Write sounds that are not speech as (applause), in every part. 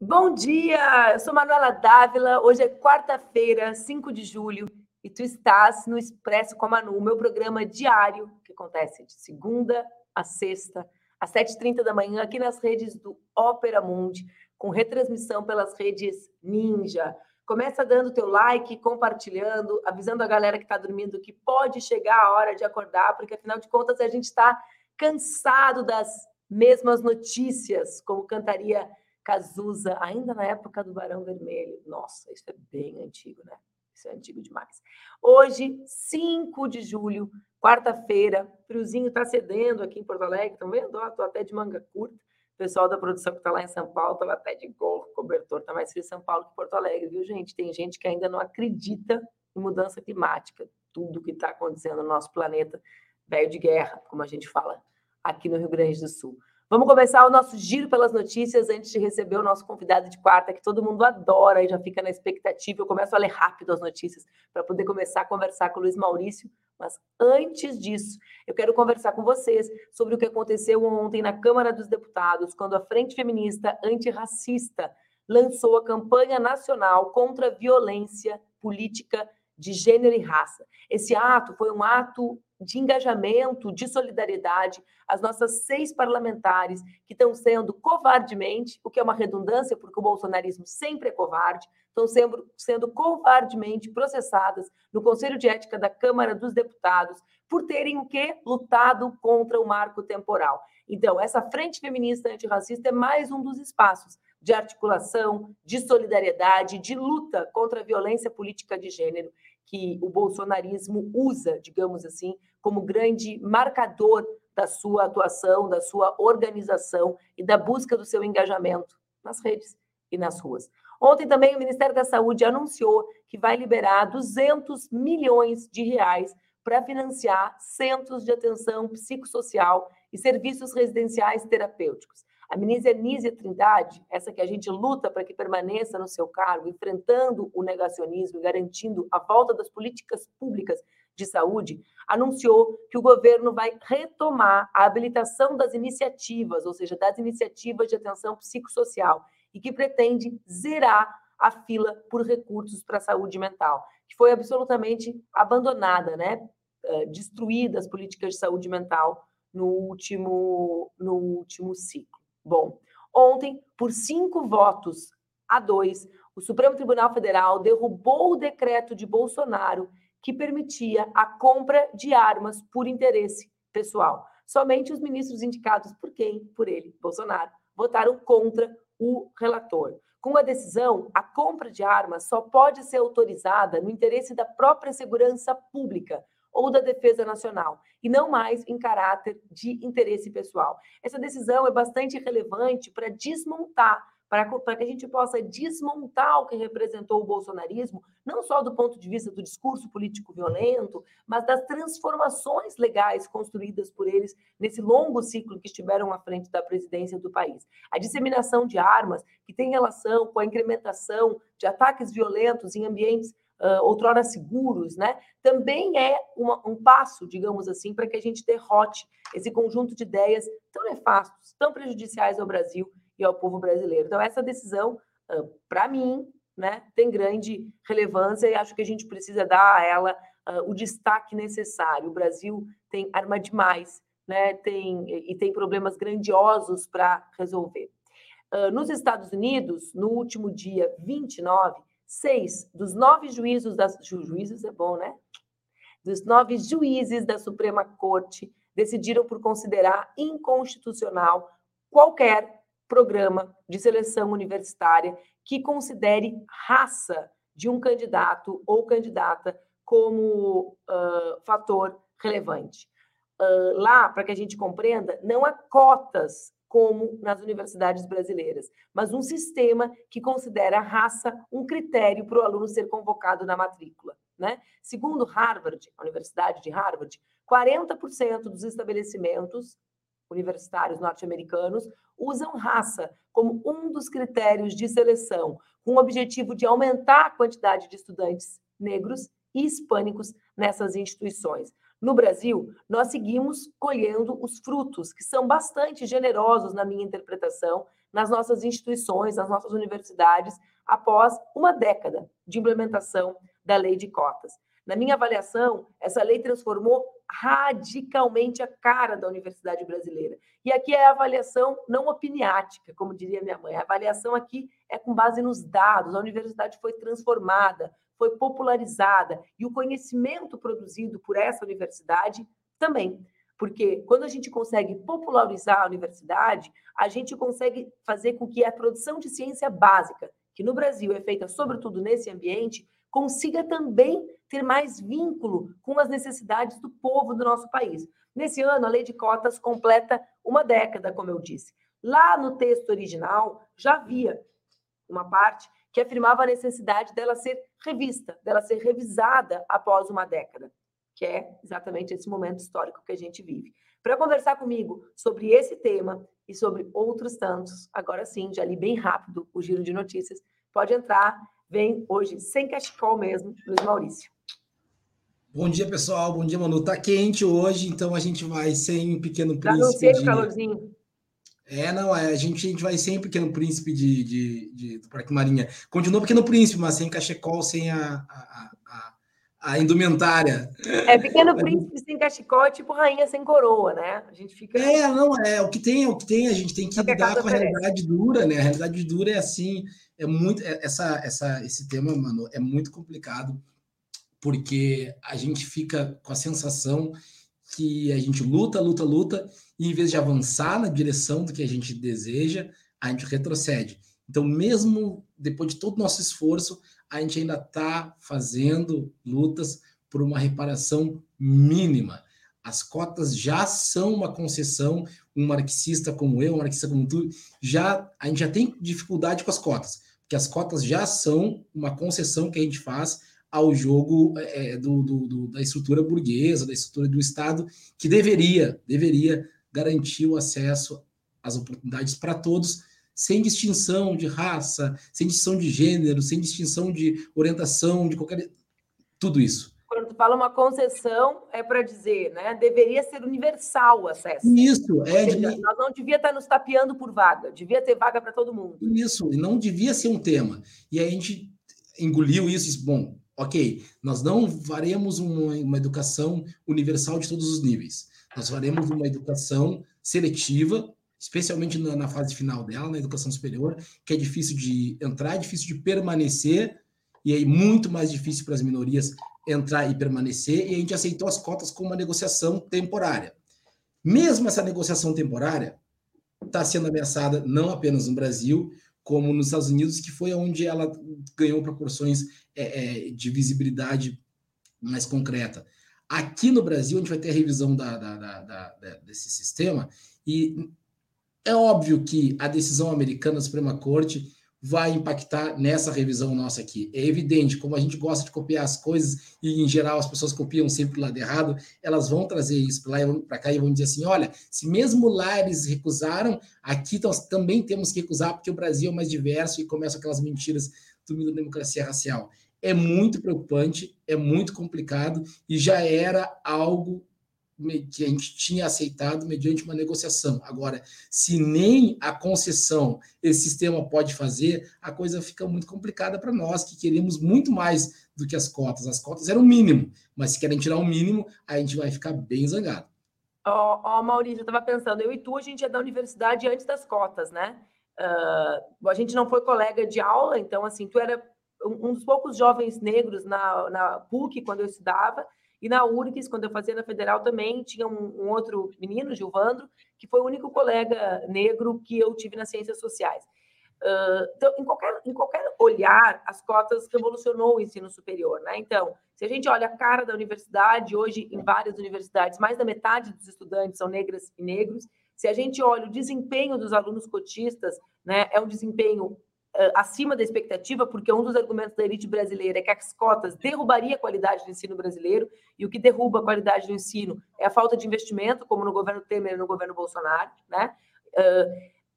Bom dia, eu sou Manuela Dávila. Hoje é quarta-feira, 5 de julho, e tu estás no Expresso com a Manu, meu programa diário, que acontece de segunda a sexta, às 7h30 da manhã, aqui nas redes do Ópera Mundi, com retransmissão pelas redes Ninja. Começa dando teu like, compartilhando, avisando a galera que está dormindo que pode chegar a hora de acordar, porque afinal de contas a gente está cansado das mesmas notícias, como cantaria Cazuza, ainda na época do Barão Vermelho. Nossa, isso é bem antigo, né? Isso é antigo demais. Hoje, 5 de julho, quarta-feira, friozinho está cedendo aqui em Porto Alegre, estão vendo? Estou até de manga curta. O pessoal da produção que está lá em São Paulo estava até de gorro, cobertor, está mais frio em São Paulo que Porto Alegre, viu, gente? Tem gente que ainda não acredita em mudança climática. Tudo que está acontecendo no nosso planeta, velho de guerra, como a gente fala aqui no Rio Grande do Sul. Vamos começar o nosso giro pelas notícias antes de receber o nosso convidado de quarta, que todo mundo adora e já fica na expectativa. Eu começo a ler rápido as notícias para poder começar a conversar com o Luiz Maurício. Mas antes disso, eu quero conversar com vocês sobre o que aconteceu ontem na Câmara dos Deputados, quando a Frente Feminista Antirracista lançou a campanha nacional contra a violência política de gênero e raça. Esse ato foi um ato de engajamento, de solidariedade, as nossas seis parlamentares que estão sendo covardemente, o que é uma redundância, porque o bolsonarismo sempre é covarde, estão sendo, sendo covardemente processadas no Conselho de Ética da Câmara dos Deputados por terem o quê? Lutado contra o marco temporal. Então, essa frente feminista antirracista é mais um dos espaços de articulação, de solidariedade, de luta contra a violência política de gênero que o bolsonarismo usa, digamos assim, como grande marcador da sua atuação, da sua organização e da busca do seu engajamento nas redes e nas ruas. Ontem também o Ministério da Saúde anunciou que vai liberar 200 milhões de reais para financiar centros de atenção psicossocial e serviços residenciais terapêuticos. A ministra Nízia Trindade, essa que a gente luta para que permaneça no seu cargo, enfrentando o negacionismo e garantindo a volta das políticas públicas de saúde, anunciou que o governo vai retomar a habilitação das iniciativas, ou seja, das iniciativas de atenção psicossocial, e que pretende zerar a fila por recursos para a saúde mental, que foi absolutamente abandonada, né? Eh, destruída as políticas de saúde mental no último, no último ciclo. Bom, ontem, por cinco votos a dois, o Supremo Tribunal Federal derrubou o decreto de Bolsonaro que permitia a compra de armas por interesse pessoal. Somente os ministros indicados por quem? Por ele, Bolsonaro, votaram contra o relator. Com a decisão, a compra de armas só pode ser autorizada no interesse da própria segurança pública, ou da defesa nacional, e não mais em caráter de interesse pessoal. Essa decisão é bastante relevante para desmontar, para, que a gente possa desmontar o que representou o bolsonarismo, não só do ponto de vista do discurso político violento, mas das transformações legais construídas por eles nesse longo ciclo que estiveram à frente da presidência do país. A disseminação de armas, que tem relação com a incrementação de ataques violentos em ambientes uh, outrora seguros, né? Também é uma, um passo, digamos assim, para que a gente derrote esse conjunto de ideias tão nefastos, tão prejudiciais ao Brasil e ao povo brasileiro. Então, essa decisão, uh, para mim, né, tem grande relevância e acho que a gente precisa dar a ela uh, o destaque necessário. O Brasil tem arma demais, né, tem, e tem problemas grandiosos para resolver. Uh, nos Estados Unidos, no último dia 29, Seis dos nove juízes da ju, juízes é bom, né? Dos nove juízes da Suprema Corte decidiram por considerar inconstitucional qualquer programa de seleção universitária que considere raça de um candidato ou candidata como uh, fator relevante. Uh, lá, para que a gente compreenda, não há cotas como nas universidades brasileiras, mas um sistema que considera a raça um critério para o aluno ser convocado na matrícula. Né? Segundo Harvard, a Universidade de Harvard, 40% dos estabelecimentos universitários norte-americanos usam raça como um dos critérios de seleção, com o objetivo de aumentar a quantidade de estudantes negros e hispânicos nessas instituições. No Brasil, nós seguimos colhendo os frutos, que são bastante generosos, na minha interpretação, nas nossas instituições, nas nossas universidades, após uma década de implementação da lei de cotas. Na minha avaliação, essa lei transformou radicalmente a cara da universidade brasileira. E aqui é a avaliação não opiniática, como diria minha mãe. A avaliação aqui é com base nos dados. A universidade foi transformada, foi popularizada e o conhecimento produzido por essa universidade também. Porque quando a gente consegue popularizar a universidade, a gente consegue fazer com que a produção de ciência básica, que no Brasil é feita sobretudo nesse ambiente, consiga também ter mais vínculo com as necessidades do povo do nosso país. Nesse ano, a lei de cotas completa uma década, como eu disse. Lá no texto original, já havia uma parte que afirmava a necessidade dela ser revista, dela ser revisada após uma década, que é exatamente esse momento histórico que a gente vive. Para conversar comigo sobre esse tema e sobre outros tantos, agora sim, já li bem rápido o giro de notícias, pode entrar vem hoje sem cachecol mesmo, Luiz Maurício. Bom dia, pessoal. Bom dia, Manu. Tá quente hoje, então a gente vai sem Pequeno Príncipe. Já não sei de... calorzinho. É, não, é, a, gente, a gente vai sem Pequeno Príncipe de, de, de, do Parque Marinha. Continua Pequeno Príncipe, mas sem cachecol, sem a, a, a, a indumentária. É, Pequeno Príncipe sem cachecol é tipo rainha sem coroa, né? A gente fica... É, não, é, o que tem, é o que tem, a gente tem que lidar com a realidade dura, né? A realidade dura é assim, é muito é, essa, essa esse tema, mano, é muito complicado porque a gente fica com a sensação que a gente luta, luta, luta e em vez de avançar na direção do que a gente deseja, a gente retrocede. Então, mesmo depois de todo o nosso esforço, a gente ainda está fazendo lutas por uma reparação mínima. As cotas já são uma concessão, um marxista como eu, um marxista como tu, já a gente já tem dificuldade com as cotas que as cotas já são uma concessão que a gente faz ao jogo é, é, do, do, do, da estrutura burguesa, da estrutura do Estado, que deveria, deveria garantir o acesso às oportunidades para todos, sem distinção de raça, sem distinção de gênero, sem distinção de orientação, de qualquer. Tudo isso quando tu fala uma concessão, é para dizer, né? Deveria ser universal o acesso. Isso, é. Seja. Nós não devia estar nos tapeando por vaga, devia ter vaga para todo mundo. Isso, e não devia ser um tema. E aí a gente engoliu isso e disse, bom, ok, nós não faremos uma, uma educação universal de todos os níveis. Nós faremos uma educação seletiva, especialmente na, na fase final dela, na educação superior, que é difícil de entrar, é difícil de permanecer, e aí muito mais difícil para as minorias entrar e permanecer, e a gente aceitou as cotas como uma negociação temporária. Mesmo essa negociação temporária está sendo ameaçada não apenas no Brasil, como nos Estados Unidos, que foi onde ela ganhou proporções é, é, de visibilidade mais concreta. Aqui no Brasil, a gente vai ter a revisão da, da, da, desse sistema, e é óbvio que a decisão americana da Suprema Corte vai impactar nessa revisão nossa aqui. É evidente, como a gente gosta de copiar as coisas e, em geral, as pessoas copiam sempre o lado errado, elas vão trazer isso para cá e vão dizer assim: olha, se mesmo lá eles recusaram, aqui nós também temos que recusar porque o Brasil é mais diverso e começam aquelas mentiras do da democracia racial. É muito preocupante, é muito complicado e já era algo gente tinha aceitado mediante uma negociação. Agora, se nem a concessão esse sistema pode fazer, a coisa fica muito complicada para nós, que queremos muito mais do que as cotas. As cotas eram o mínimo, mas se querem tirar o mínimo, a gente vai ficar bem zangado. Ó, oh, oh, Maurício, eu estava pensando, eu e tu, a gente é da universidade antes das cotas, né? Uh, a gente não foi colega de aula, então, assim, tu era um dos poucos jovens negros na, na PUC, quando eu estudava, e na URGS, quando eu fazia na Federal também, tinha um, um outro menino, Gilvandro, que foi o único colega negro que eu tive nas ciências sociais. Uh, então, em qualquer, em qualquer olhar, as cotas revolucionou o ensino superior, né? Então, se a gente olha a cara da universidade, hoje em várias universidades, mais da metade dos estudantes são negras e negros. Se a gente olha o desempenho dos alunos cotistas, né, é um desempenho acima da expectativa, porque um dos argumentos da elite brasileira é que as cotas derrubaria a qualidade do ensino brasileiro, e o que derruba a qualidade do ensino é a falta de investimento, como no governo Temer e no governo Bolsonaro, né?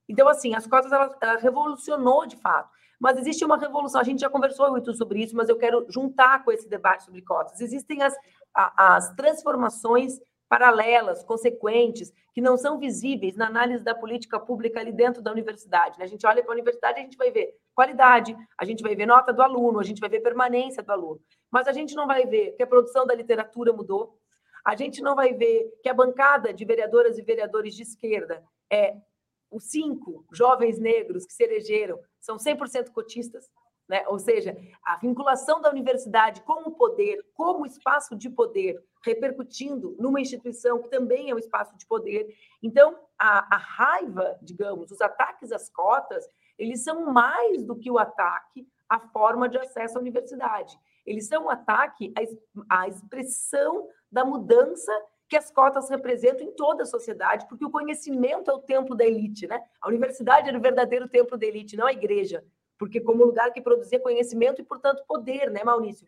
então, assim, as cotas, ela, ela revolucionou de fato. Mas existe uma revolução, a gente já conversou muito sobre isso, mas eu quero juntar com esse debate sobre cotas. Existem as, as transformações paralelas, consequentes, que não são visíveis na análise da política pública ali dentro da universidade. Né? A gente olha para a universidade, a gente vai ver qualidade, a gente vai ver nota do aluno, a gente vai ver permanência do aluno, mas a gente não vai ver que a produção da literatura mudou, a gente não vai ver que a bancada de vereadoras e vereadores de esquerda é os cinco jovens negros que se elegeram são 100% cotistas, né? ou seja, a vinculação da universidade com o poder, como espaço de poder, repercutindo numa instituição que também é um espaço de poder. Então, a, a raiva, digamos, os ataques às cotas, eles são mais do que o ataque à forma de acesso à universidade. Eles são um ataque à, à expressão da mudança que as cotas representam em toda a sociedade, porque o conhecimento é o templo da elite, né? A universidade era o verdadeiro templo da elite, não a igreja, porque como lugar que produzia conhecimento e, portanto, poder, né, Maurício?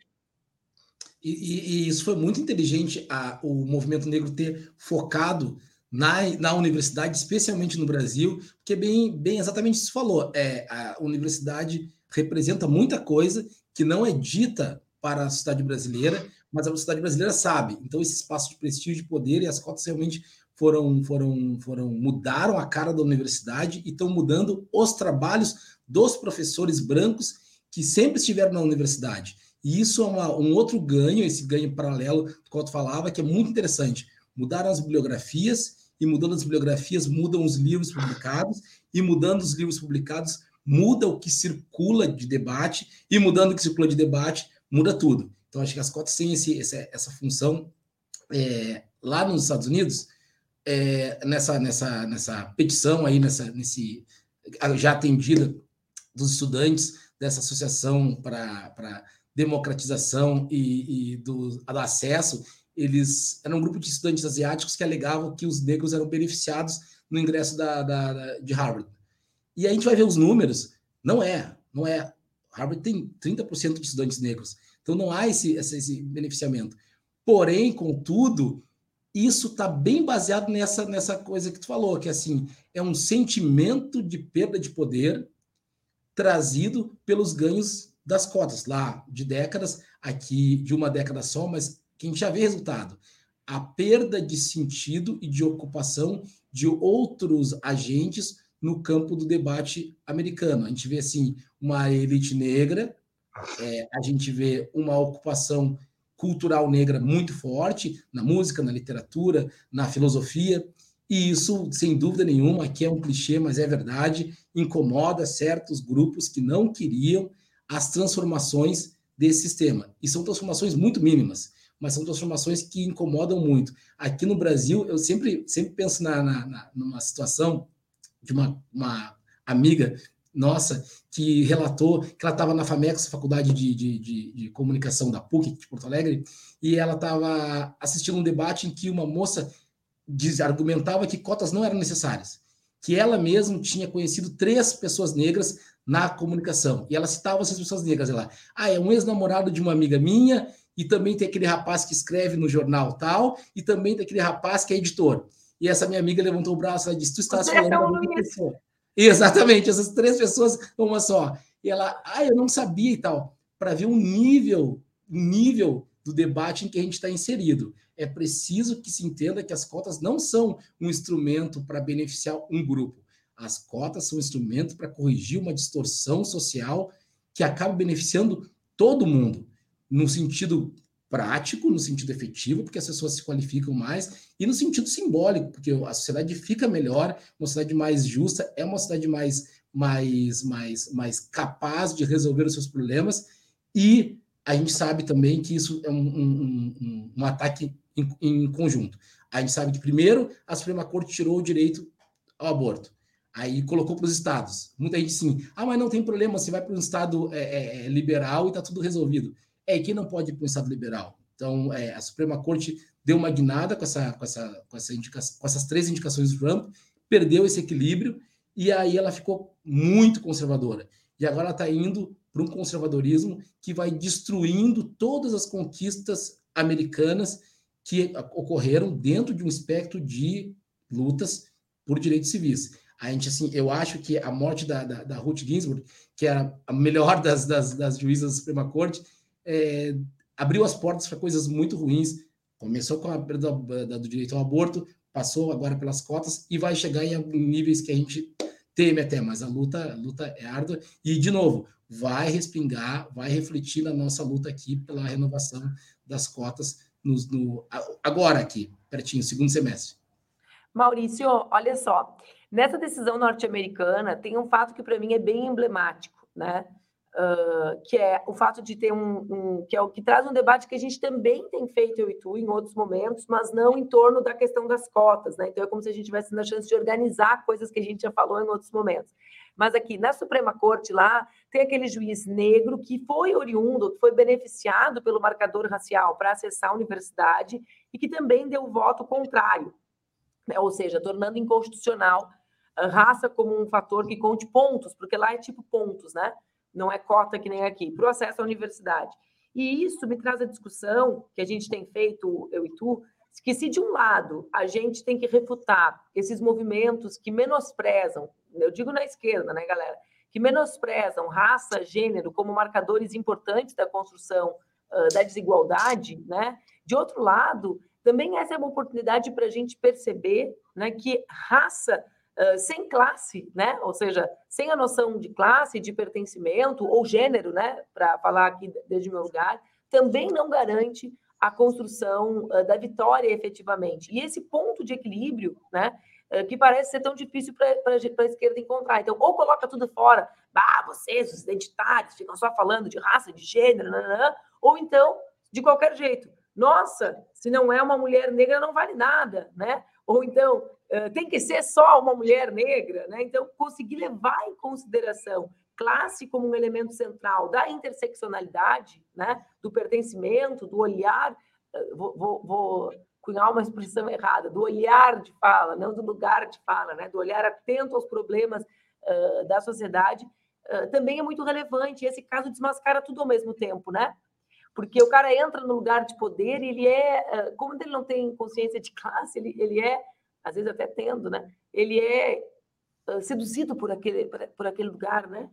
E, e, e isso foi muito inteligente a, o movimento negro ter focado na, na universidade, especialmente no Brasil, porque bem, bem exatamente isso falou. É, a universidade representa muita coisa que não é dita para a sociedade brasileira, mas a sociedade brasileira sabe. Então, esse espaço de prestígio, de poder e as cotas realmente foram, foram, foram mudaram a cara da universidade e estão mudando os trabalhos dos professores brancos que sempre estiveram na universidade. E isso é uma, um outro ganho, esse ganho paralelo do qual tu falava, que é muito interessante. Mudaram as bibliografias, e mudando as bibliografias, mudam os livros publicados, e mudando os livros publicados, muda o que circula de debate, e mudando o que circula de debate, muda tudo. Então, acho que as cotas têm esse, essa, essa função é, lá nos Estados Unidos, é, nessa, nessa, nessa petição aí, nessa, nesse, já atendida dos estudantes dessa associação para democratização e, e do, do, acesso, eles eram um grupo de estudantes asiáticos que alegavam que os negros eram beneficiados no ingresso da, da, da de Harvard. E a gente vai ver os números, não é, não é. Harvard tem 30% de estudantes negros. Então não há esse, esse beneficiamento. Porém, contudo, isso está bem baseado nessa, nessa coisa que tu falou, que assim é um sentimento de perda de poder trazido pelos ganhos das cotas lá de décadas, aqui de uma década só, mas que a gente já vê resultado. A perda de sentido e de ocupação de outros agentes no campo do debate americano. A gente vê assim uma elite negra é, a gente vê uma ocupação cultural negra muito forte na música, na literatura, na filosofia, e isso, sem dúvida nenhuma, aqui é um clichê, mas é verdade, incomoda certos grupos que não queriam as transformações desse sistema. E são transformações muito mínimas, mas são transformações que incomodam muito. Aqui no Brasil, eu sempre, sempre penso na, na, na numa situação de uma, uma amiga nossa que relatou que ela estava na FAMEX, Faculdade de, de, de, de, Comunicação da PUC de Porto Alegre, e ela estava assistindo um debate em que uma moça diz, argumentava que cotas não eram necessárias, que ela mesma tinha conhecido três pessoas negras na comunicação, e ela citava essas pessoas negras, ela, ah, é um ex-namorado de uma amiga minha, e também tem aquele rapaz que escreve no jornal tal, e também tem aquele rapaz que é editor. E essa minha amiga levantou o braço e disse: Tu estás falando da pessoa. Exatamente, essas três pessoas, uma só. E ela, ah, eu não sabia e tal, para ver o nível, nível do debate em que a gente está inserido. É preciso que se entenda que as cotas não são um instrumento para beneficiar um grupo. As cotas são um instrumento para corrigir uma distorção social que acaba beneficiando todo mundo, no sentido prático, no sentido efetivo, porque as pessoas se qualificam mais, e no sentido simbólico, porque a sociedade fica melhor, uma sociedade mais justa, é uma sociedade mais, mais, mais, mais capaz de resolver os seus problemas, e a gente sabe também que isso é um, um, um, um ataque em, em, conjunto. A gente sabe que, primeiro, a Suprema Corte tirou o direito ao aborto. Aí colocou para os estados. Muita gente sim, ah, mas não tem problema, você vai para um estado é, é, é liberal e está tudo resolvido é que não pode ir para o Estado liberal. Então, é, a Suprema Corte deu uma guinada com, essa, com, essa, com, essa indica, com essas três indicações do Trump, perdeu esse equilíbrio e aí ela ficou muito conservadora. e agora ela está indo para um conservadorismo que vai destruindo todas as conquistas americanas que ocorreram dentro de um espectro de lutas por direitos civis. A gente, assim, eu acho que a morte da, da, da Ruth Ginsburg, que era a melhor (laughs) das, das, das juízas da Suprema Corte, é, abriu as portas para coisas muito ruins. Começou com a perda do, direito ao aborto, passou agora pelas cotas e vai chegar em níveis que a gente teme até, mas a luta, a luta é árdua. E, de novo, vai respingar, vai refletir na nossa luta aqui pela renovação das cotas no agora aqui, pertinho, segundo semestre. Maurício, olha só, nessa decisão norte-americana tem um fato que para mim é bem emblemático, né? Uh, que é o fato de ter um, um, que é o que traz um debate que a gente também tem feito eu e tu em outros momentos, mas não em torno da questão das cotas, né? Então é como se a gente tivesse a chance de organizar coisas que a gente já falou em outros momentos. Mas aqui na Suprema Corte lá tem aquele juiz negro que foi oriundo, que foi beneficiado pelo marcador racial para acessar a universidade e que também deu voto contrário, né? ou seja, tornando inconstitucional raça como um fator que conte pontos, porque lá é tipo pontos, né? Não é cota que nem aqui, para o acesso à universidade. E isso me traz a discussão que a gente tem feito, eu e tu, que se de um lado a gente tem que refutar esses movimentos que menosprezam eu digo na esquerda, né, galera, que menosprezam raça, gênero como marcadores importantes da construção uh, da desigualdade, né? De outro lado, também essa é uma oportunidade para a gente perceber, né, que raça sem classe, né? Ou seja, sem a noção de classe, de pertencimento ou gênero, né? Para falar aqui desde o meu lugar, também não garante a construção uh, da vitória efetivamente. E esse ponto de equilíbrio, né? Que parece ser tão difícil para a esquerda encontrar. Então, ou coloca tudo fora, ah, vocês, os identitários, ficam só falando de raça, de gênero, nananã, ou então, de qualquer jeito. Nossa, se não é uma mulher negra, não vale nada, né? Ou então, tem que ser só uma mulher negra, né? Então, conseguir levar em consideração classe como um elemento central da interseccionalidade, né? Do pertencimento, do olhar. Vou, vou, vou cunhar uma expressão errada, do olhar de fala, não do lugar de fala, né? do olhar atento aos problemas uh, da sociedade, uh, também é muito relevante. Esse caso desmascara tudo ao mesmo tempo, né? Porque o cara entra no lugar de poder e ele é, uh, como ele não tem consciência de (laughs) classe, ele, ele é, às vezes até tendo, né? Ele é seduzido por aquele, por, por aquele lugar, né?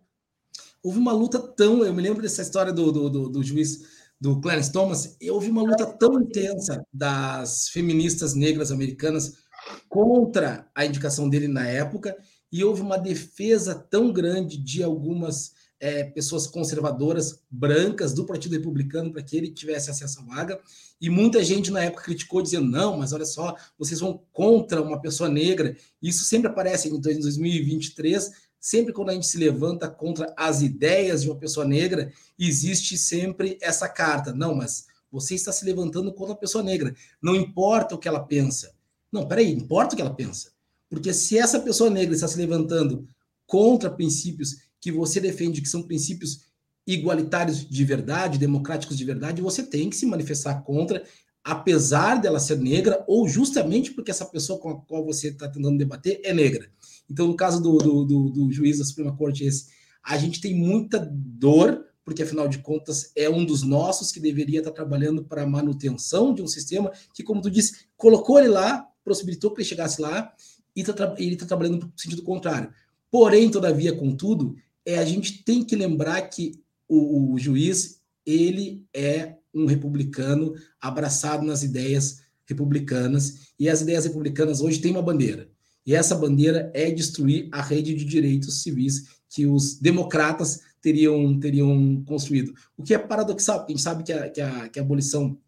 Houve uma luta tão. Eu me lembro dessa história do, do, do, do juiz do Clarence Thomas, houve uma luta tão intensa das feministas negras americanas contra a indicação dele na época, e houve uma defesa tão grande de algumas é, pessoas conservadoras brancas do Partido Republicano para que ele tivesse acesso à vaga. E muita gente na época criticou, dizendo: não, mas olha só, vocês vão contra uma pessoa negra. Isso sempre aparece em 2023 sempre quando a gente se levanta contra as ideias de uma pessoa negra, existe sempre essa carta. Não, mas você está se levantando contra a pessoa negra. Não importa o que ela pensa. Não, peraí, importa o que ela pensa. Porque se essa pessoa negra está se levantando contra princípios que você defende, que são princípios igualitários de verdade, democráticos de verdade, você tem que se manifestar contra, apesar dela ser negra, ou justamente porque essa pessoa com a qual você está tentando debater é negra. Então, no caso do, do, do, do juiz da Suprema Corte, esse, a gente tem muita dor, porque afinal de contas é um dos nossos que deveria estar trabalhando para a manutenção de um sistema que, como tu disse, colocou ele lá, possibilitou que ele chegasse lá, e tá, ele está trabalhando no sentido contrário. Porém, todavia, contudo, é, a gente tem que lembrar que o, o juiz ele é um republicano abraçado nas ideias republicanas, e as ideias republicanas hoje têm uma bandeira, e essa bandeira é destruir a rede de direitos civis que os democratas teriam, teriam construído. O que é paradoxal, a gente sabe que a, que a, que a abolição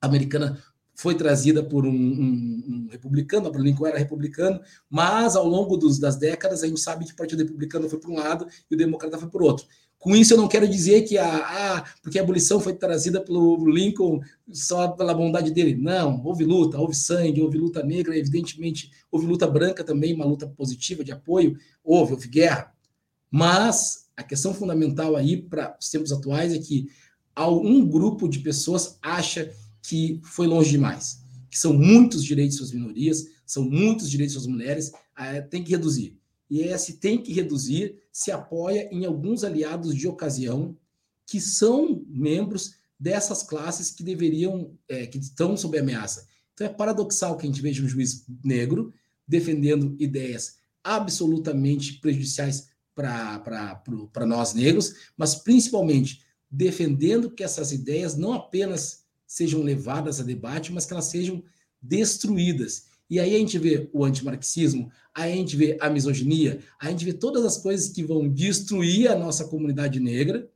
americana foi trazida por um, um, um republicano, Abraham Lincoln era republicano, mas ao longo dos, das décadas a gente sabe que o Partido Republicano foi por um lado e o Democrata foi por outro. Com isso, eu não quero dizer que a, porque a abolição foi trazida pelo Lincoln só pela bondade dele. Não, houve luta, houve sangue, houve luta negra, evidentemente, houve luta branca também, uma luta positiva de apoio, houve, houve guerra. Mas a questão fundamental aí para os tempos atuais é que um grupo de pessoas acha que foi longe demais, que são muitos direitos das minorias, são muitos direitos das mulheres, tem que reduzir. E esse tem que reduzir se apoia em alguns aliados de ocasião que são membros dessas classes que deveriam, é, que estão sob ameaça. Então é paradoxal que a gente veja um juiz negro defendendo ideias absolutamente prejudiciais para nós negros, mas principalmente defendendo que essas ideias não apenas sejam levadas a debate, mas que elas sejam destruídas. E aí a gente vê o antimarxismo, aí a gente vê a misoginia, aí a gente vê todas as coisas que vão destruir a nossa comunidade negra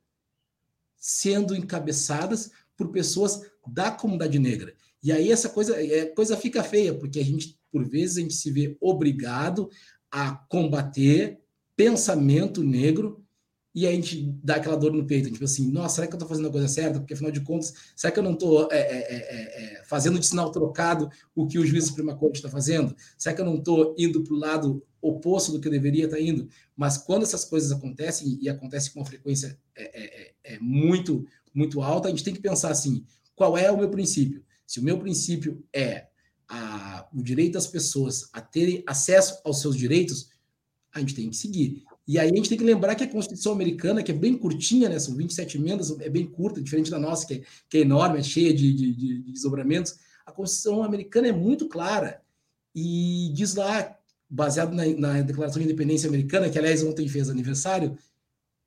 sendo encabeçadas por pessoas da comunidade negra. E aí essa coisa, é, coisa fica feia, porque a gente, por vezes, a gente se vê obrigado a combater pensamento negro e a gente dá aquela dor no peito, tipo assim, nossa, será que eu estou fazendo a coisa certa? Porque afinal de contas, será que eu não estou é, é, é, é, fazendo de sinal trocado o que o juiz da Suprema Corte está fazendo? Será que eu não estou indo para o lado oposto do que eu deveria estar tá indo? Mas quando essas coisas acontecem, e acontecem com uma frequência é, é, muito, muito alta, a gente tem que pensar assim, qual é o meu princípio? Se o meu princípio é a, o direito das pessoas a terem acesso aos seus direitos, a gente tem que seguir. E aí a gente tem que lembrar que a Constituição americana, que é bem curtinha, né, são 27 emendas, é bem curta, diferente da nossa, que é, que é enorme, é cheia de, de, de, desdobramentos. A Constituição americana é muito clara e diz lá, baseado na, na Declaração de Independência Americana, que aliás ontem fez aniversário,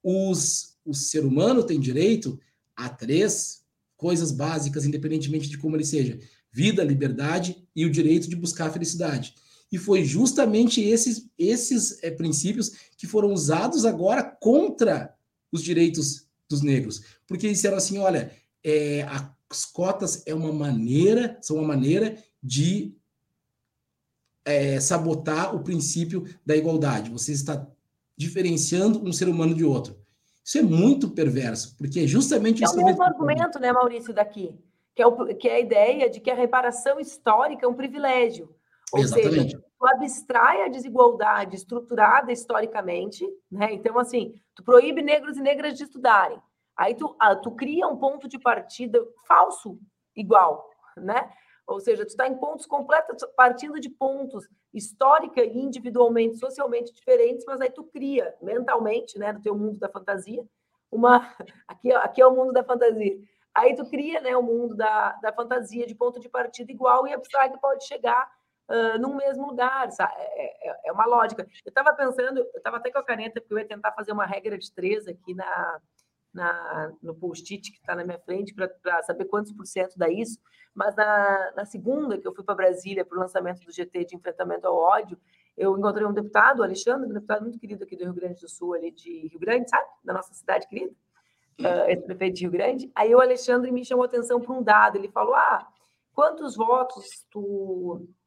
os, o ser humano tem direito a três coisas básicas, independentemente de como ele seja: vida, liberdade e o direito de buscar a felicidade. E foi justamente esses, esses é, princípios que foram usados agora contra os direitos dos negros. Porque disseram assim: olha, é, as cotas é uma maneira, são uma maneira de é, sabotar o princípio da igualdade. Você está diferenciando um ser humano de outro. Isso é muito perverso, porque é justamente é o mesmo argumento, né, Maurício, daqui, que é, o, que é a ideia de que a reparação histórica é um privilégio. Ou Exatamente. seja, tu abstrai a desigualdade estruturada historicamente, né? Então, assim, tu proíbe negros e negras de estudarem. Aí tu, ah, tu cria um ponto de partida falso igual, né? Ou seja, tu está em pontos completos, partindo de pontos histórica e individualmente, socialmente diferentes, mas aí tu cria mentalmente, né, no teu mundo da fantasia, uma (laughs) aqui, aqui é o mundo da fantasia. Aí tu cria, né, o mundo da, da fantasia de ponto de partida igual e abstrai que pode chegar uh, num mesmo lugar, sabe? É, é, é uma lógica. Eu estava pensando, eu estava até com a caneta, porque eu ia tentar fazer uma regra de três aqui na, na, no post-it que está na minha frente para saber quantos por cento dá isso, mas na, na segunda, que eu fui para Brasília para o lançamento do GT de enfrentamento ao ódio, eu encontrei um deputado, o Alexandre, um deputado muito querido aqui do Rio Grande do Sul, ali de Rio Grande, sabe? Da nossa cidade querida, uh, esse prefeito de Rio Grande. Aí o Alexandre me chamou atenção para um dado, ele falou, ah, quantos votos tu é,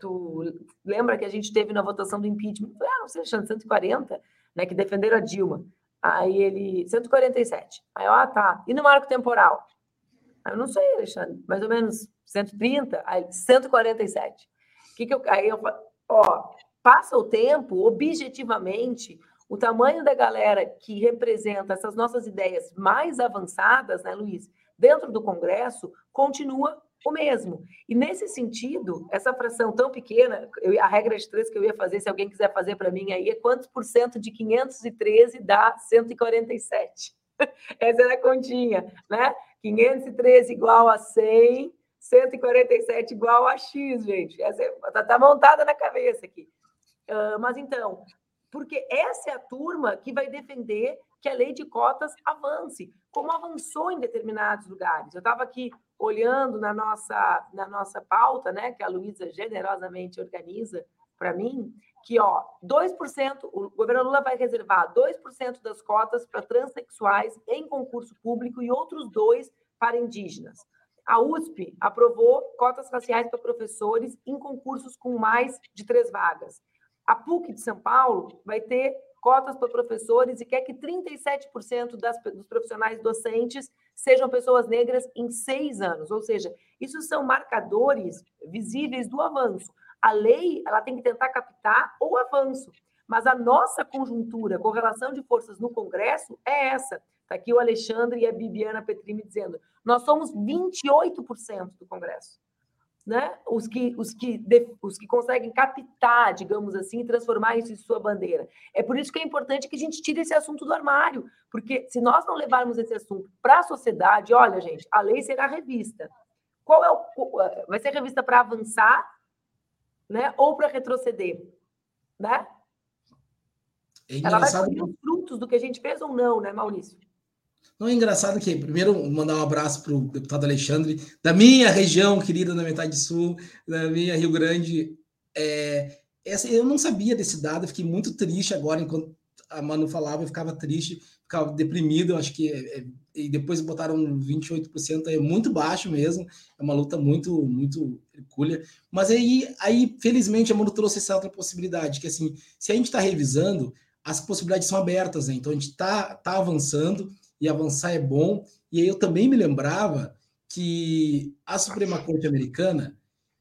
tu lembra que a gente teve na votação do impeachment? Ah, não sei, 140, né, que defenderam a Dilma. Aí ele, 147. Aí eu, ah, tá. E no marco temporal? Aí eu não sei, Alexandre, mais ou menos 130, aí 147. Que que eu, aí eu ó, passa o tempo, objetivamente, o tamanho da galera que representa essas nossas ideias mais avançadas, né, Luiz, dentro do Congresso, continua o mesmo. E nesse sentido, essa fração tão pequena, eu, a regra de três que eu ia fazer, se alguém quiser fazer para mim aí, é quantos por cento de 513 dá 147? (laughs) Essa era a continha, né? 513 igual a 100, 147 igual a X, gente. Essa está é, tá montada na cabeça aqui. Uh, mas então, porque essa é a turma que vai defender que a lei de cotas avance, como avançou em determinados lugares. Eu estava aqui olhando na nossa, na nossa pauta, né, que a Luísa generosamente organiza para mim, que ó, 2%, o governo Lula vai reservar 2% das cotas para transexuais em concurso público e outros dois para indígenas. A USP aprovou cotas raciais para professores em concursos com mais de três vagas. A PUC de São Paulo vai ter cotas para professores e quer que 37% das, dos profissionais docentes sejam pessoas negras em seis anos. Ou seja, isso são marcadores visíveis do avanço. A lei ela tem que tentar captar o avanço, mas a nossa conjuntura, correlação de forças no Congresso é essa. Está aqui o Alexandre e a Bibiana Petrini dizendo: nós somos 28% do Congresso. Né? Os que, os que, os que conseguem captar, digamos assim, transformar isso em sua bandeira. É por isso que é importante que a gente tire esse assunto do armário, porque se nós não levarmos esse assunto para a sociedade, olha, gente, a lei será revista. Qual é o vai ser revista para avançar, né? Ou para retroceder, né? É Ela vai colher os frutos do que a gente fez ou não, né, Maurício? Não é engraçado que, primeiro, mandar um abraço para o deputado Alexandre, da minha região querida, da metade sul, da minha Rio Grande. É, essa, eu não sabia desse dado, fiquei muito triste agora, enquanto a Manu falava, eu ficava triste, ficava deprimido, eu acho que. É, é e depois botaram 28%, é muito baixo mesmo, é uma luta muito, muito hercúlea. Mas aí, aí, felizmente, a Manu trouxe essa outra possibilidade, que assim, se a gente está revisando, as possibilidades são abertas, né? Então a gente está tá avançando e avançar é bom. E aí eu também me lembrava que a Suprema Corte Americana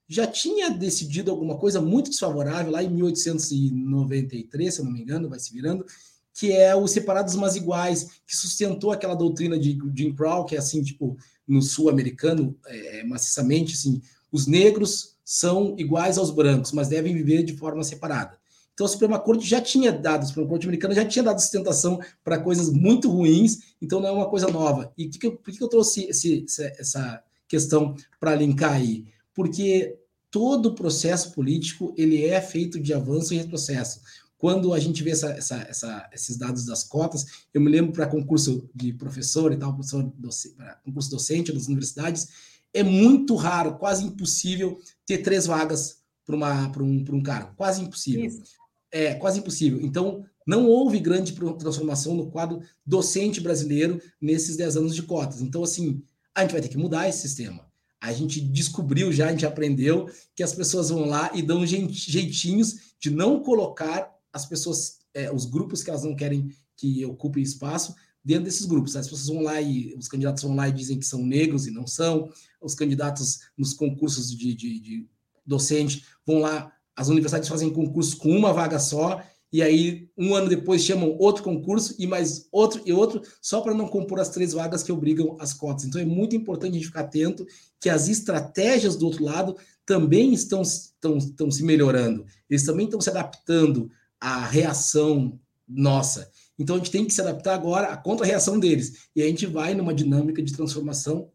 já tinha decidido alguma coisa muito desfavorável lá em 1893, se eu não me engano, vai se virando, que é o separados mas iguais, que sustentou aquela doutrina de Jim Crow, que é assim, tipo, no sul-americano, é, maciçamente, assim, os negros são iguais aos brancos, mas devem viver de forma separada. Então, a Suprema Corte já tinha dado, a Suprema Corte Americana já tinha dado sustentação para coisas muito ruins, então não é uma coisa nova. E que que eu, por que eu trouxe esse, essa questão para linkar aí? Porque todo processo político ele é feito de avanço e retrocesso. Quando a gente vê essa, essa, essa, esses dados das cotas, eu me lembro para concurso de professor e tal, professor docente, concurso docente das universidades, é muito raro, quase impossível ter três vagas para um, um cargo, quase impossível. Isso é quase impossível. Então, não houve grande transformação no quadro docente brasileiro nesses 10 anos de cotas. Então, assim, a gente vai ter que mudar esse sistema. A gente descobriu já, a gente aprendeu que as pessoas vão lá e dão jeitinhos de não colocar as pessoas, é, os grupos que elas não querem que ocupem espaço dentro desses grupos. As pessoas vão lá e os candidatos vão lá e dizem que são negros e não são. Os candidatos nos concursos de, de, de docente vão lá as universidades fazem concurso com uma vaga só, e aí um ano depois chamam outro concurso e mais outro e outro, só para não compor as três vagas que obrigam as cotas. Então é muito importante a gente ficar atento que as estratégias do outro lado também estão, estão, estão se melhorando, eles também estão se adaptando à reação nossa. Então a gente tem que se adaptar agora à contra-reação deles. E a gente vai numa dinâmica de transformação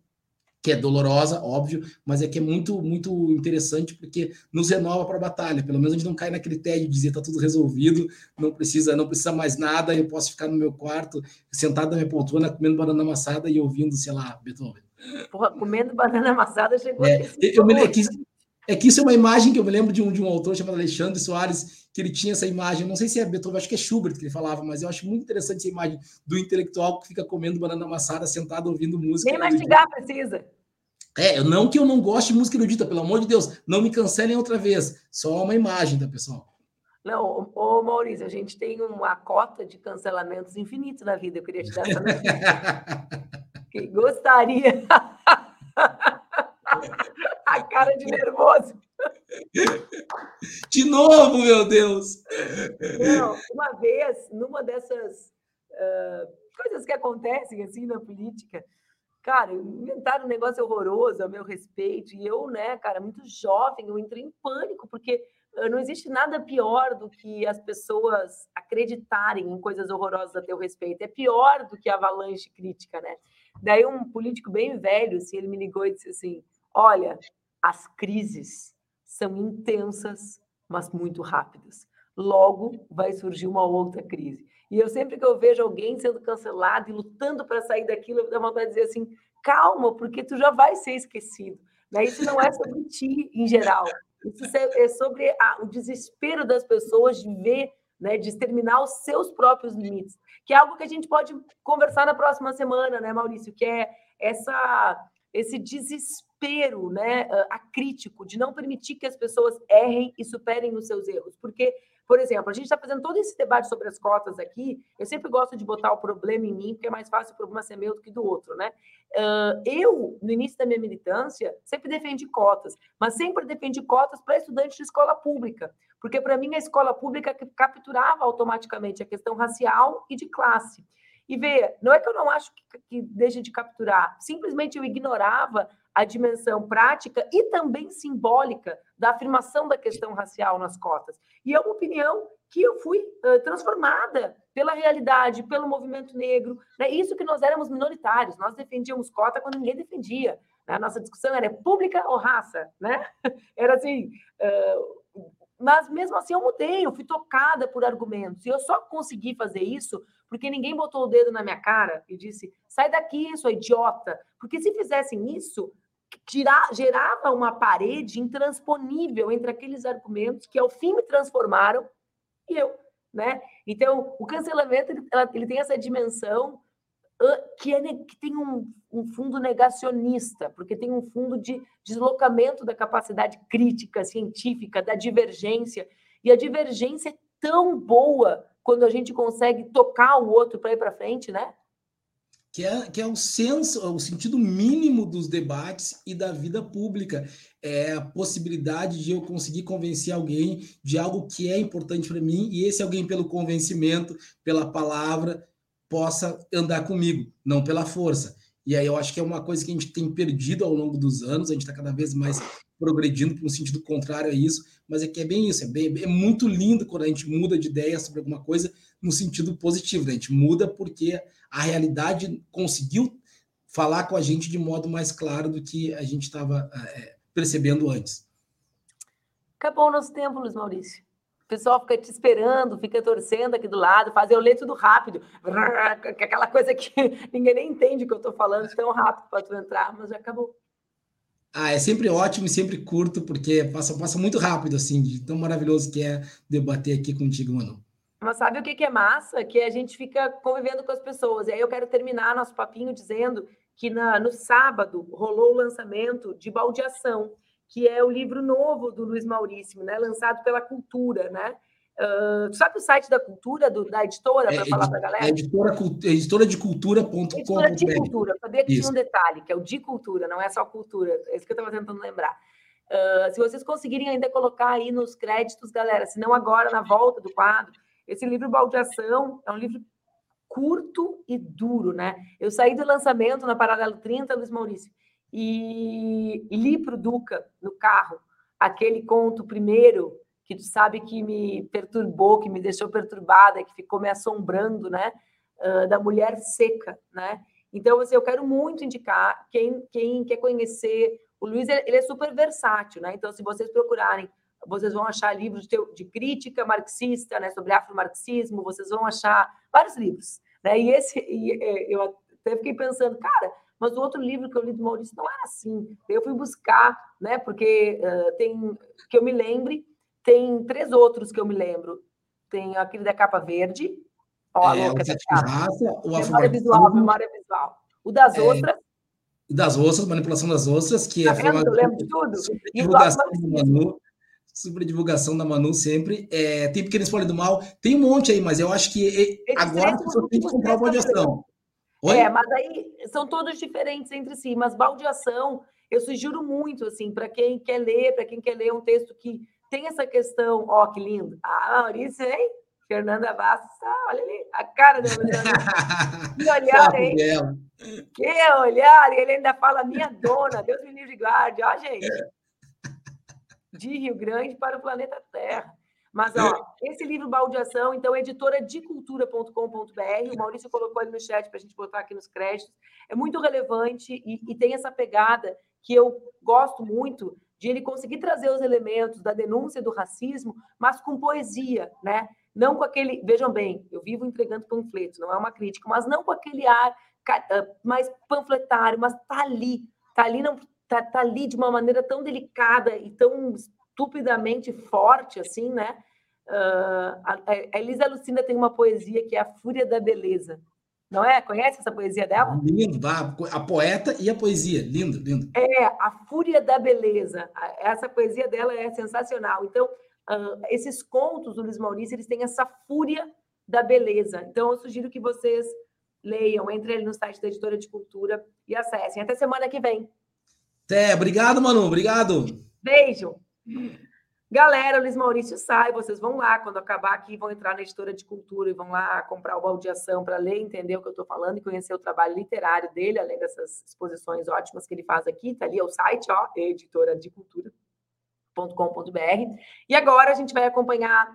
que é dolorosa, óbvio, mas é que é muito, muito interessante porque nos renova para a batalha. Pelo menos a gente não cai naquele tédio de dizer tá tudo resolvido, não precisa, não precisa mais nada, eu posso ficar no meu quarto, sentado na minha poltrona, comendo banana amassada e ouvindo, sei lá, Beethoven. Porra, comendo banana amassada chegou. É, eu me, é, que, é que isso é uma imagem que eu me lembro de um, de um autor chamado Alexandre Soares, que ele tinha essa imagem, não sei se é Beethoven, acho que é Schubert que ele falava, mas eu acho muito interessante essa imagem do intelectual que fica comendo banana amassada, sentado ouvindo música. Nem mastigar precisa. É, não que eu não goste de música erudita, pelo amor de Deus, não me cancelem outra vez. Só uma imagem, tá, pessoal? Não, ô Maurício, a gente tem uma cota de cancelamentos infinitos na vida. Eu queria te dar essa (laughs) gostaria. (laughs) a cara de nervoso. (laughs) De novo, meu Deus! Não, uma vez, numa dessas uh, coisas que acontecem assim na política, Cara, inventaram um negócio horroroso a meu respeito, e eu, né, cara, muito jovem, eu entrei em pânico, porque não existe nada pior do que as pessoas acreditarem em coisas horrorosas a teu respeito. É pior do que a avalanche crítica, né? Daí um político bem velho, assim, ele me ligou e disse assim: "Olha, as crises são intensas, mas muito rápidas. Logo vai surgir uma outra crise. E eu sempre que eu vejo alguém sendo cancelado e lutando para sair daquilo, eu dou vontade de dizer assim: calma, porque tu já vai ser esquecido. Né? Isso não é sobre ti em geral. Isso é sobre a, o desespero das pessoas de ver, né, de exterminar os seus próprios limites, que é algo que a gente pode conversar na próxima semana, né, Maurício? Que é essa, esse desespero, né, acrítico de não permitir que as pessoas errem e superem os seus erros, porque por exemplo, a gente está fazendo todo esse debate sobre as cotas aqui. Eu sempre gosto de botar o problema em mim, porque é mais fácil o problema ser meu do que do outro, né? eu, no início da minha militância, sempre defendi cotas, mas sempre defendi cotas para estudantes de escola pública, porque para mim a escola pública capturava automaticamente a questão racial e de classe. E vê, não é que eu não acho que, que deixe de capturar, simplesmente eu ignorava a dimensão prática e também simbólica da afirmação da questão racial nas cotas. E é uma opinião que eu fui uh, transformada pela realidade, pelo movimento negro. Né? Isso que nós éramos minoritários, nós defendíamos cota quando ninguém defendia. Né? A nossa discussão era pública ou raça, né? (laughs) Era assim. Uh, mas mesmo assim eu mudei, eu fui tocada por argumentos. E eu só consegui fazer isso porque ninguém botou o dedo na minha cara e disse: sai daqui, sua idiota. Porque se fizessem isso, gerava uma parede intransponível entre aqueles argumentos que ao fim me transformaram e eu. Né? Então, o cancelamento ele, ele tem essa dimensão que, é, que tem um, um, fundo negacionista, porque tem um fundo de deslocamento da capacidade crítica, científica, da divergência. E a divergência é tão boa quando a gente consegue tocar o outro para ir para frente, né? Que é, que é o senso, o sentido mínimo dos debates e da vida pública. É a possibilidade de eu conseguir convencer alguém de algo que é importante para mim, e esse alguém, pelo convencimento, pela palavra, possa andar comigo, não pela força. E aí eu acho que é uma coisa que a gente tem perdido ao longo dos anos, a gente está cada vez mais progredindo para um sentido contrário a isso, mas é que é bem isso, é, bem, é muito lindo quando a gente muda de ideia sobre alguma coisa no sentido positivo, né? a gente muda porque a realidade conseguiu falar com a gente de modo mais claro do que a gente estava é, percebendo antes. Acabou o nosso tempo, Luiz Maurício. O pessoal fica te esperando, fica torcendo aqui do lado, faz eu ler tudo rápido. (laughs) Aquela coisa que (laughs) ninguém nem entende o que eu estou falando tão rápido para tu entrar, mas já acabou. Ah, é sempre ótimo e sempre curto, porque passa, passa muito rápido, assim, de tão maravilhoso que é debater aqui contigo, Manu. Mas sabe o que, que é massa? Que a gente fica convivendo com as pessoas. E aí eu quero terminar nosso papinho dizendo que na, no sábado rolou o lançamento de Baldeação, que é o livro novo do Luiz Maurício, né, lançado pela Cultura, né? Uh, sabe o site da Cultura, do, da editora, para é, falar para a galera? É editora, editora de cultura.com. Editora de cultura, sabia que tinha um detalhe, que é o de cultura, não é só cultura, é isso que eu estava tentando lembrar. Uh, se vocês conseguirem ainda colocar aí nos créditos, galera, se não agora, na volta do quadro, esse livro Baldeação é um livro curto e duro, né? Eu saí do lançamento na Paralelo 30, Luiz Maurício, e li para o Duca no carro aquele conto primeiro que tu sabe que me perturbou, que me deixou perturbada, que ficou me assombrando, né? Uh, da mulher seca, né? Então, assim, eu quero muito indicar quem, quem quer conhecer. O Luiz, ele é super versátil, né? Então, se vocês procurarem, vocês vão achar livros de, de crítica marxista, né? Sobre afromarxismo, vocês vão achar vários livros, né? E esse, e, é, eu até fiquei pensando, cara, mas o outro livro que eu li do Maurício não era assim. Eu fui buscar, né? Porque uh, tem que eu me lembre, tem três outros que eu me lembro. Tem aquele da capa verde. Ó, é, louca, o raça, o memória visual, memória visual. O das é, outras. Das ostras, manipulação das ostras, que tá é vendo? Eu lembro de tudo. Divulgação da Manu, sobre divulgação da Manu sempre. É, tem Pequeno Spoiler do Mal, tem um monte aí, mas eu acho que agora a pessoa tem que comprar o de ação. Oi? É, mas aí são todos diferentes entre si, mas baldeação, eu sugiro muito, assim, para quem quer ler, para quem quer ler um texto que tem essa questão, ó, que lindo. Ah, Maurício, hein? Fernanda Bastos, ah, olha ali, a cara da Que olhar, hein? Que olhar, e ele ainda fala minha dona, Deus me livre e guarde, ó, gente. De Rio Grande para o planeta Terra. Mas, ó, esse livro Baldeação, então, editora de cultura.com.br, o Maurício colocou ali no chat para a gente botar aqui nos créditos, é muito relevante e, e tem essa pegada que eu gosto muito de ele conseguir trazer os elementos da denúncia do racismo, mas com poesia, né? Não com aquele. Vejam bem, eu vivo entregando panfletos, não é uma crítica, mas não com aquele ar ah, mais panfletário, mas tá ali, tá ali, não, tá, tá ali de uma maneira tão delicada e tão estupidamente forte, assim, né? Uh, a, a Elisa Lucina tem uma poesia que é A Fúria da Beleza. Não é? Conhece essa poesia dela? Lindo, a poeta e a poesia. Lindo, lindo. É, A Fúria da Beleza. Essa poesia dela é sensacional. Então, uh, esses contos do Luiz Maurício, eles têm essa fúria da beleza. Então, eu sugiro que vocês leiam, entrem ali no site da Editora de Cultura e acessem. Até semana que vem. Até, obrigado, Manu, obrigado. Beijo. Galera, Luiz Maurício sai, vocês vão lá, quando acabar aqui, vão entrar na editora de cultura e vão lá comprar o baldeação para ler, entender o que eu estou falando e conhecer o trabalho literário dele, além dessas exposições ótimas que ele faz aqui. Tá ali é o site, ó, editora de cultura.com.br. E agora a gente vai acompanhar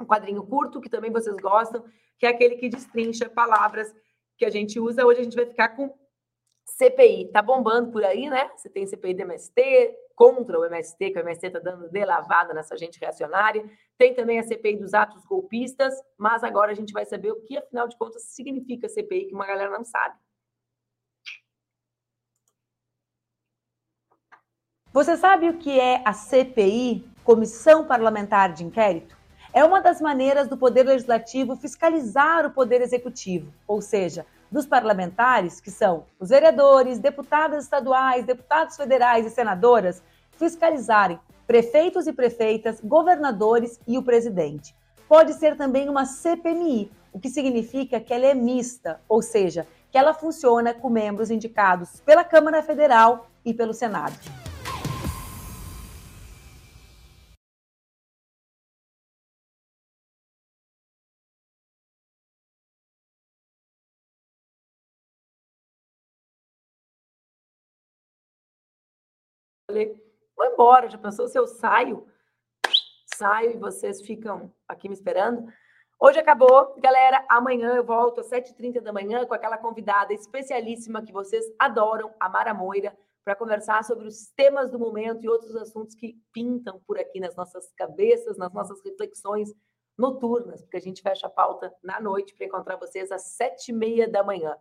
um quadrinho curto, que também vocês gostam, que é aquele que destrincha palavras que a gente usa. Hoje a gente vai ficar com CPI. Tá bombando por aí, né? Você tem CPI do MST, contra o MST, que o MST está dando de lavada nessa gente reacionária. Tem também a CPI dos atos golpistas, mas agora a gente vai saber o que, afinal de contas, significa CPI, que uma galera não sabe. Você sabe o que é a CPI, Comissão Parlamentar de Inquérito? É uma das maneiras do Poder Legislativo fiscalizar o Poder Executivo, ou seja, dos parlamentares, que são os vereadores, deputadas estaduais, deputados federais e senadoras, fiscalizarem prefeitos e prefeitas, governadores e o presidente. Pode ser também uma CPMI, o que significa que ela é mista, ou seja, que ela funciona com membros indicados pela Câmara Federal e pelo Senado. Falei, vou embora. Já pensou se eu saio? Saio e vocês ficam aqui me esperando? Hoje acabou. Galera, amanhã eu volto às 7h30 da manhã com aquela convidada especialíssima que vocês adoram, a Mara Moira, para conversar sobre os temas do momento e outros assuntos que pintam por aqui nas nossas cabeças, nas nossas reflexões noturnas, porque a gente fecha a pauta na noite para encontrar vocês às 7h30 da manhã.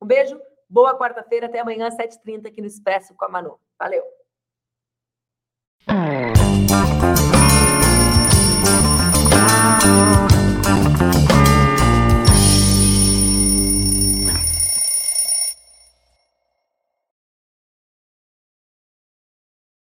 Um beijo, boa quarta-feira, até amanhã às 7h30 aqui no Expresso com a Manu. Valeu! Música